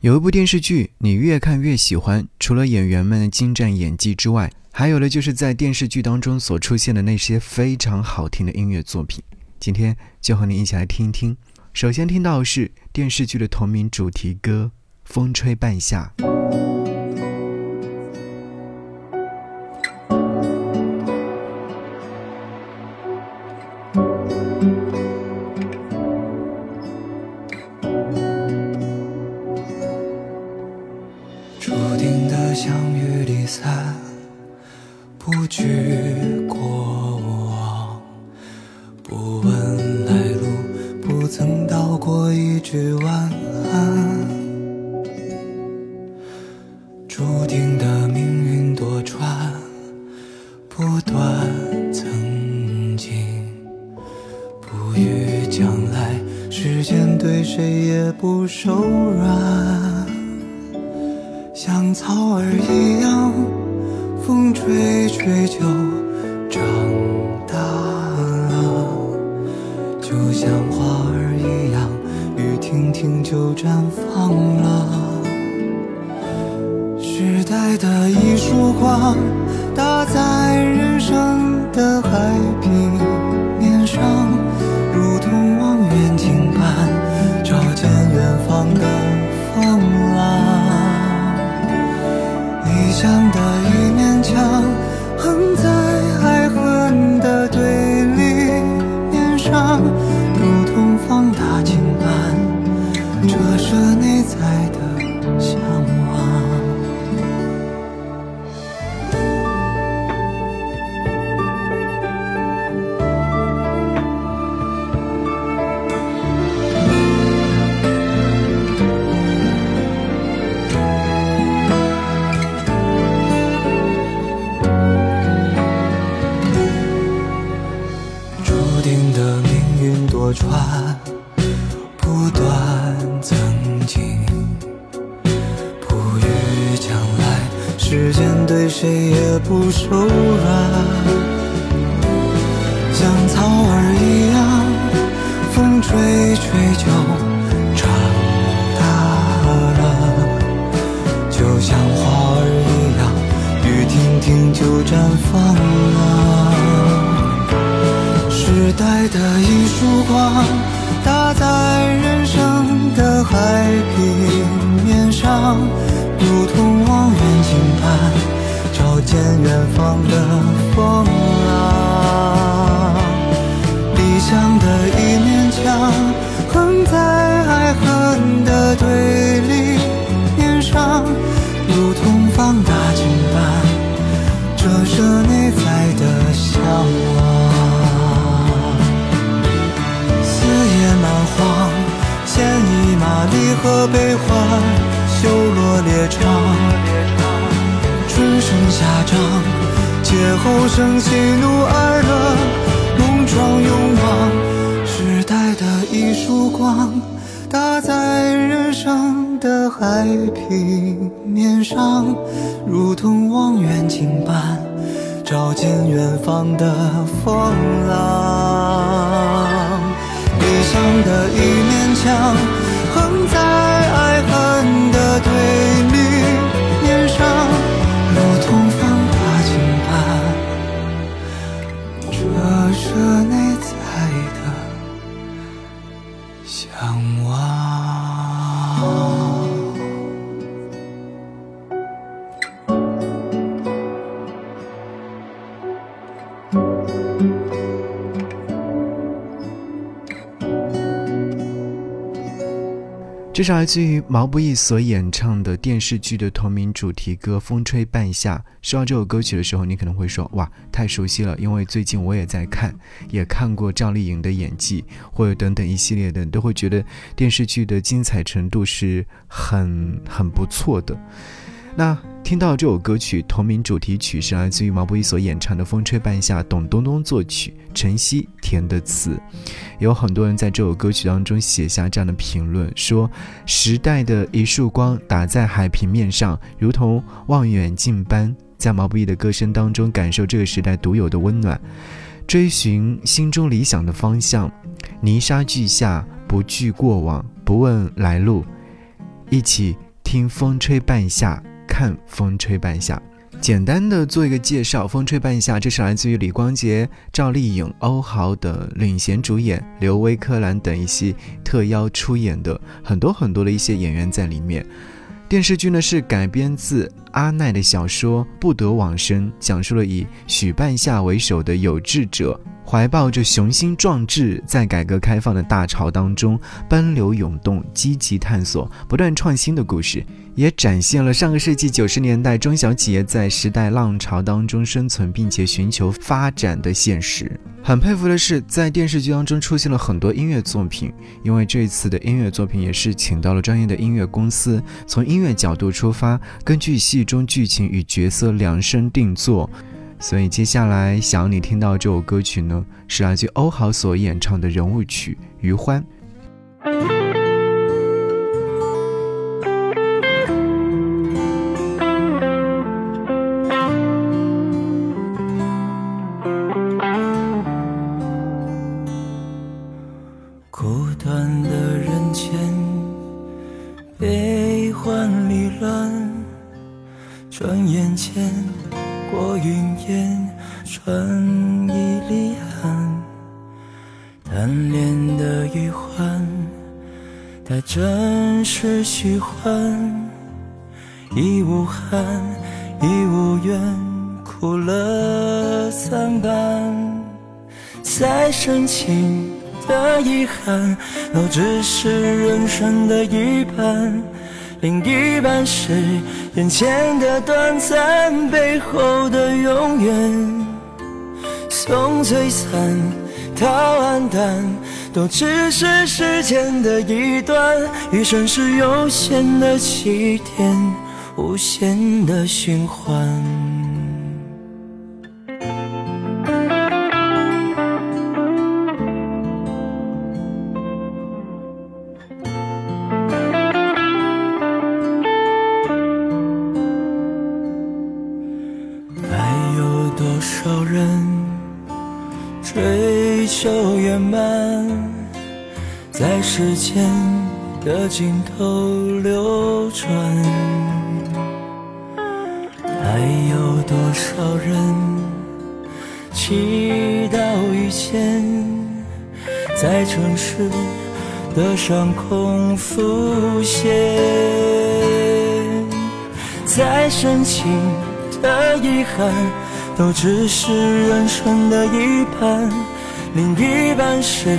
有一部电视剧，你越看越喜欢，除了演员们的精湛演技之外，还有的就是在电视剧当中所出现的那些非常好听的音乐作品。今天就和你一起来听一听。首先听到的是电视剧的同名主题歌《风吹半夏》。道过一句晚安。就绽放了。时代的一束光，打在人生的海平就长大了；就像花儿一样，雨停停就绽放了。时代的一束光，打在人生的海平面上。如同望远镜般照见远方的风浪，理想的悲欢。修罗列场，春生夏长，劫后生喜怒哀乐，梦撞勇往。时代的一束光，打在人生的海平面上，如同望远镜般照见远方的风浪。理想的一面墙，这是来自于毛不易所演唱的电视剧的同名主题歌《风吹半夏》。说到这首歌曲的时候，你可能会说：“哇，太熟悉了！”因为最近我也在看，也看过赵丽颖的演技，或者等等一系列的，都会觉得电视剧的精彩程度是很很不错的。那听到这首歌曲同名主题曲是来自于毛不易所演唱的《风吹半夏》，董冬冬作曲，陈曦填的词。有很多人在这首歌曲当中写下这样的评论，说：“时代的一束光打在海平面上，如同望远镜般，在毛不易的歌声当中感受这个时代独有的温暖，追寻心中理想的方向。泥沙俱下，不惧过往，不问来路，一起。”听风吹半夏，看风吹半夏。简单的做一个介绍，《风吹半夏》这是来自于李光洁、赵丽颖、欧豪等领衔主演，刘威、柯蓝等一些特邀出演的很多很多的一些演员在里面。电视剧呢是改编自阿奈的小说《不得往生》，讲述了以许半夏为首的有志者。怀抱着雄心壮志，在改革开放的大潮当中奔流涌动、积极探索、不断创新的故事，也展现了上个世纪九十年代中小企业在时代浪潮当中生存并且寻求发展的现实。很佩服的是，在电视剧当中出现了很多音乐作品，因为这一次的音乐作品也是请到了专业的音乐公司，从音乐角度出发，根据戏中剧情与角色量身定做。所以接下来想你听到这首歌曲呢，是来自欧豪所演唱的人物曲《余欢》。间。过云烟，穿一粒寒，贪恋的余欢，它真是虚幻，已无憾，已无怨，苦乐参半，再深情的遗憾，都只是人生的一半。另一半是眼前的短暂，背后的永远。从璀璨到黯淡，都只是时间的一段。余生是有限的起点，无限的循环。求圆满，在时间的尽头流转。还有多少人祈祷遇见，在城市的上空浮现？再深情的遗憾，都只是人生的一半。另一半是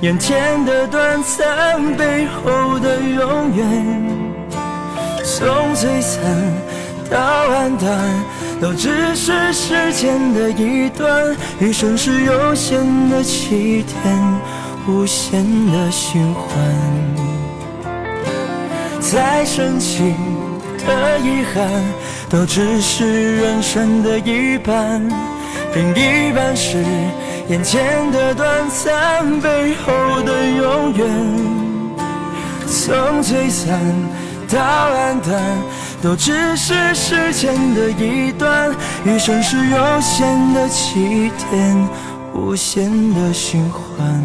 眼前的短暂，背后的永远。从璀璨到黯淡，都只是时间的一段。余生是有限的起点，无限的循环。再深情的遗憾，都只是人生的一半。另一半是。眼前的短暂，背后的永远。从璀璨到黯淡，都只是时间的一段。余生是有限的起点，无限的循环。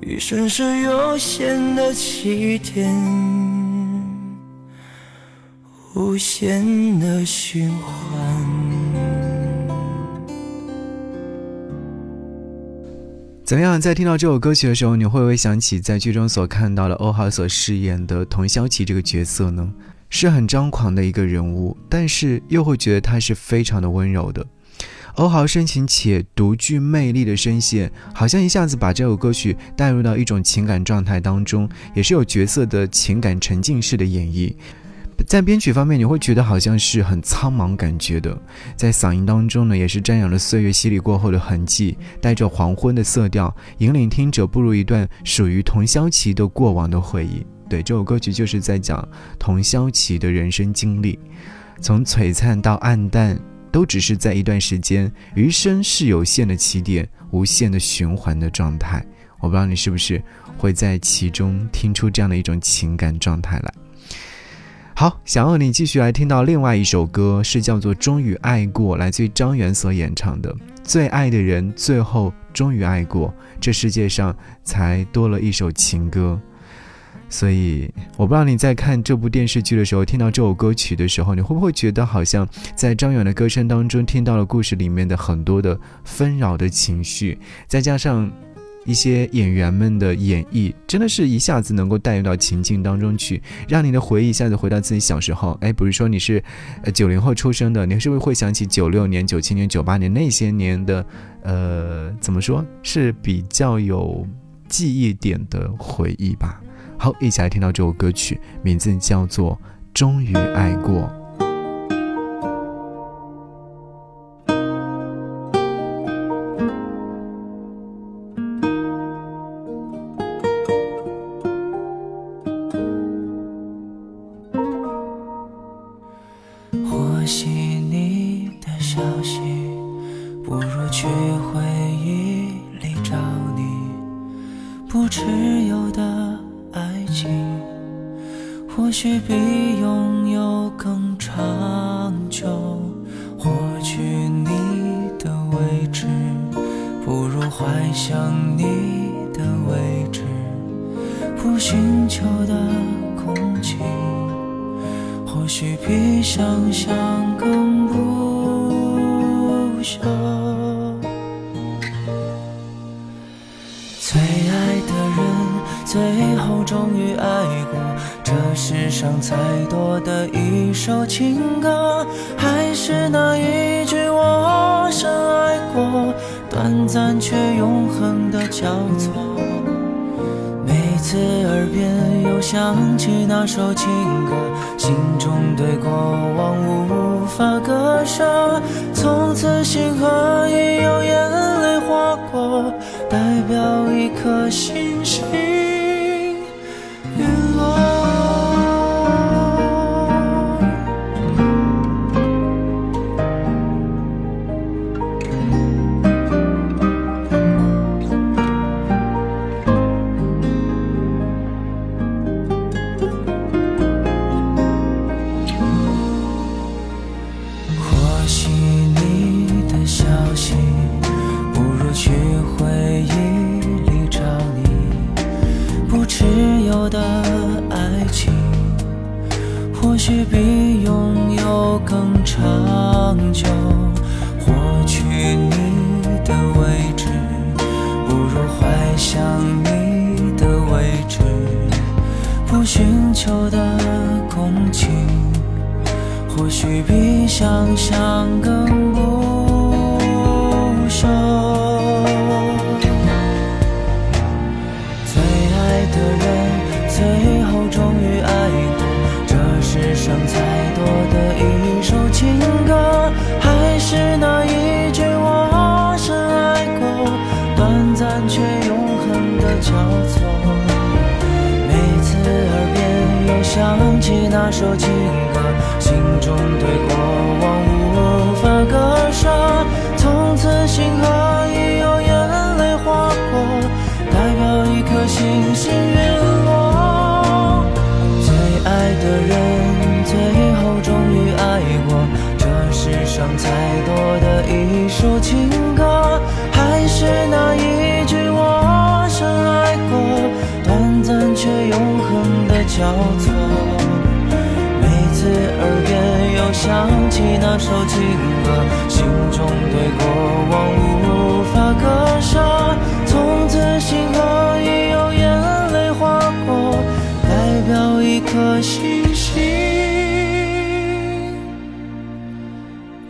余生是有限的起点，无限的循环。怎样？在听到这首歌曲的时候，你会不会想起在剧中所看到的欧豪所饰演的童潇琪这个角色呢？是很张狂的一个人物，但是又会觉得他是非常的温柔的。欧豪深情且独具魅力的声线，好像一下子把这首歌曲带入到一种情感状态当中，也是有角色的情感沉浸式的演绎。在编曲方面，你会觉得好像是很苍茫感觉的，在嗓音当中呢，也是沾染了岁月洗礼过后的痕迹，带着黄昏的色调，引领听者步入一段属于童潇琪的过往的回忆。对，这首歌曲就是在讲童潇琪的人生经历，从璀璨到暗淡，都只是在一段时间，余生是有限的起点，无限的循环的状态。我不知道你是不是会在其中听出这样的一种情感状态来。好，想要你继续来听到另外一首歌，是叫做《终于爱过》，来自于张远所演唱的。最爱的人最后终于爱过，这世界上才多了一首情歌。所以我不知道你在看这部电视剧的时候，听到这首歌曲的时候，你会不会觉得好像在张远的歌声当中听到了故事里面的很多的纷扰的情绪，再加上一些演员们的演绎，真的是一下子能够带入到情境当中去，让你的回忆一下子回到自己小时候。哎，比如说你是呃九零后出生的，你是不是会想起九六年、九七年、九八年那些年的？呃，怎么说是比较有记忆点的回忆吧？好，一起来听到这首歌曲，名字叫做《终于爱过》。拥有更长久，或许你的位置不如怀想你的位置，不寻求的空气或许比想象更不朽。最后终于爱过，这世上才多的一首情歌，还是那一句我深爱过，短暂却永恒的交错。每次耳边又响起那首情歌，心中对过往无法割舍，从此心河已有眼泪划过，代表一颗星星。错。每次耳边又响起那首情歌。心中对过往无法割舍，从此心河已有眼泪划过，代表一颗星星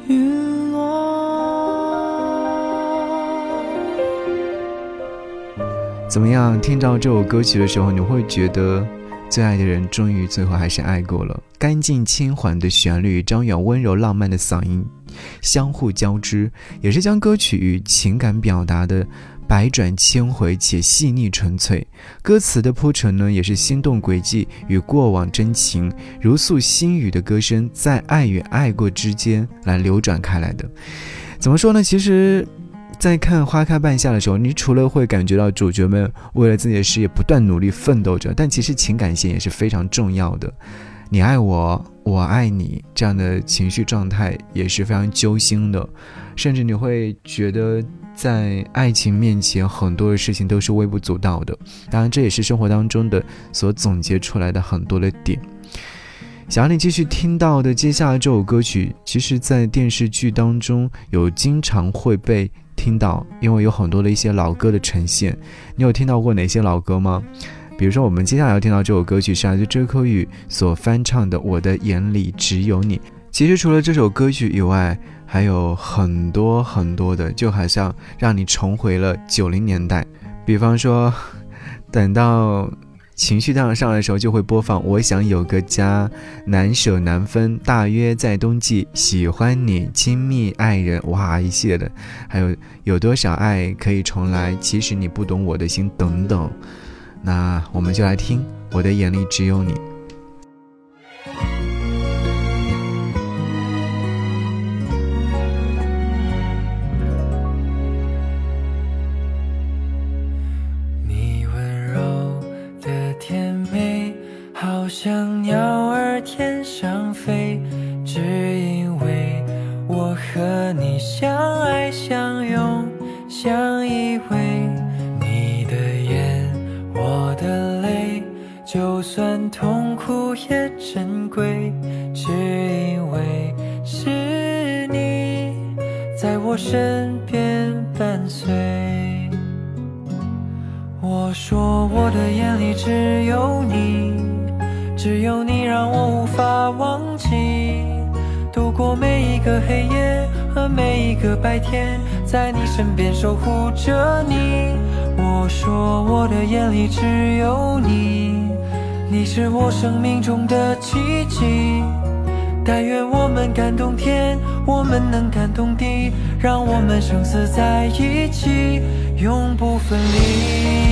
陨落。怎么样？听到这首歌曲的时候，你会觉得？最爱的人，终于最后还是爱过了。干净轻缓的旋律，张远温柔浪漫的嗓音，相互交织，也是将歌曲与情感表达的百转千回且细腻纯粹。歌词的铺陈呢，也是心动轨迹与过往真情，如诉心语的歌声，在爱与爱过之间来流转开来的。怎么说呢？其实。在看花开半夏的时候，你除了会感觉到主角们为了自己的事业不断努力奋斗着，但其实情感线也是非常重要的。你爱我，我爱你这样的情绪状态也是非常揪心的，甚至你会觉得在爱情面前很多的事情都是微不足道的。当然，这也是生活当中的所总结出来的很多的点。想要你继续听到的接下来这首歌曲，其实在电视剧当中有经常会被听到，因为有很多的一些老歌的呈现。你有听到过哪些老歌吗？比如说，我们接下来要听到这首歌曲是来自周柯宇所翻唱的《我的眼里只有你》。其实除了这首歌曲以外，还有很多很多的，就好像让你重回了九零年代。比方说，等到情绪上上来的时候，就会播放《我想有个家》，难舍难分，大约在冬季，喜欢你，亲密爱人，哇，一系列的，还有有多少爱可以重来？其实你不懂我的心，等等。那我们就来听，我的眼里只有。你像鸟儿天度过每一个黑夜和每一个白天，在你身边守护着你。我说我的眼里只有你。你是我生命中的奇迹，但愿我们感动天，我们能感动地，让我们生死在一起，永不分离。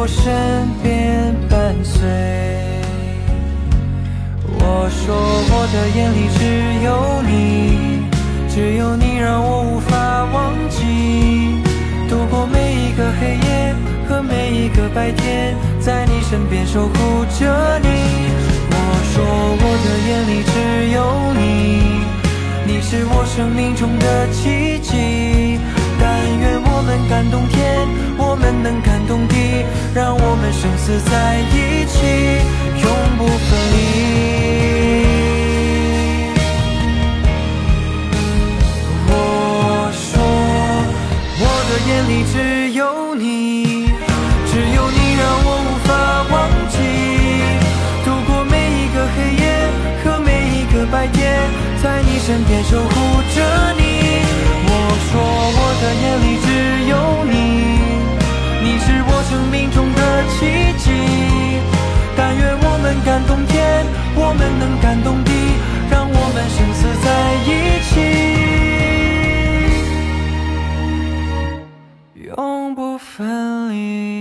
我身边伴随。我说我的眼里只有你，只有你让我无法忘记。度过每一个黑夜和每一个白天，在你身边守护着你。我说我的眼里只有你。你是我生命中的奇迹，们感动天，我们能感动地，让我们生死在一起，永不分离。我说，我的眼里只有你，只有你让我无法忘记，度过每一个黑夜和每一个白天。在你身边守护着你，天，我们能感动地，让我们生死在一起，永不分离。